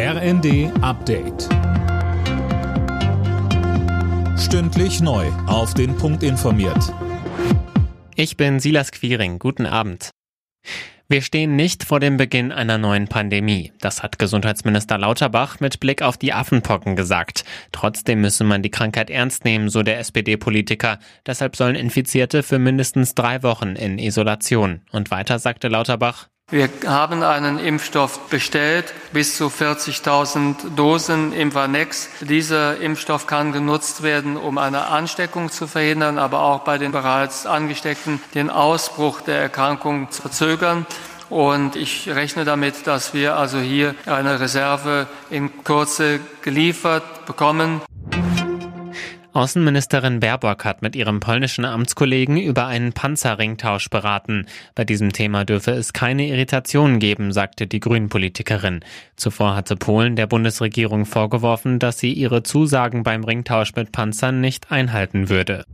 RND Update. Stündlich neu. Auf den Punkt informiert. Ich bin Silas Quiring. Guten Abend. Wir stehen nicht vor dem Beginn einer neuen Pandemie. Das hat Gesundheitsminister Lauterbach mit Blick auf die Affenpocken gesagt. Trotzdem müsse man die Krankheit ernst nehmen, so der SPD-Politiker. Deshalb sollen Infizierte für mindestens drei Wochen in Isolation. Und weiter sagte Lauterbach, wir haben einen Impfstoff bestellt, bis zu 40.000 Dosen Imvanex. Dieser Impfstoff kann genutzt werden, um eine Ansteckung zu verhindern, aber auch bei den bereits Angesteckten den Ausbruch der Erkrankung zu verzögern. Und ich rechne damit, dass wir also hier eine Reserve in Kürze geliefert bekommen. Außenministerin Baerbock hat mit ihrem polnischen Amtskollegen über einen Panzerringtausch beraten. Bei diesem Thema dürfe es keine Irritationen geben, sagte die Grünen-Politikerin. Zuvor hatte Polen der Bundesregierung vorgeworfen, dass sie ihre Zusagen beim Ringtausch mit Panzern nicht einhalten würde.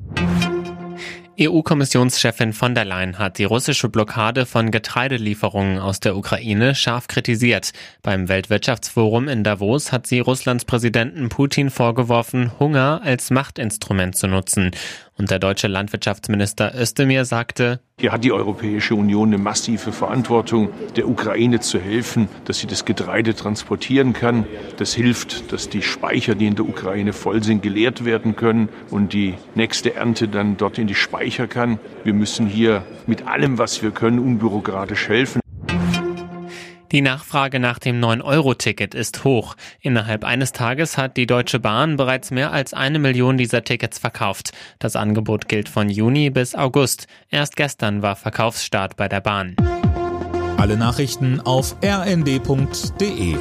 EU-Kommissionschefin von der Leyen hat die russische Blockade von Getreidelieferungen aus der Ukraine scharf kritisiert. Beim Weltwirtschaftsforum in Davos hat sie Russlands Präsidenten Putin vorgeworfen, Hunger als Machtinstrument zu nutzen. Und der deutsche Landwirtschaftsminister Özdemir sagte, hier hat die Europäische Union eine massive Verantwortung, der Ukraine zu helfen, dass sie das Getreide transportieren kann. Das hilft, dass die Speicher, die in der Ukraine voll sind, geleert werden können und die nächste Ernte dann dort in die Speicher kann. Wir müssen hier mit allem, was wir können, unbürokratisch helfen. Die Nachfrage nach dem 9-Euro-Ticket ist hoch. Innerhalb eines Tages hat die Deutsche Bahn bereits mehr als eine Million dieser Tickets verkauft. Das Angebot gilt von Juni bis August. Erst gestern war Verkaufsstart bei der Bahn. Alle Nachrichten auf rnd.de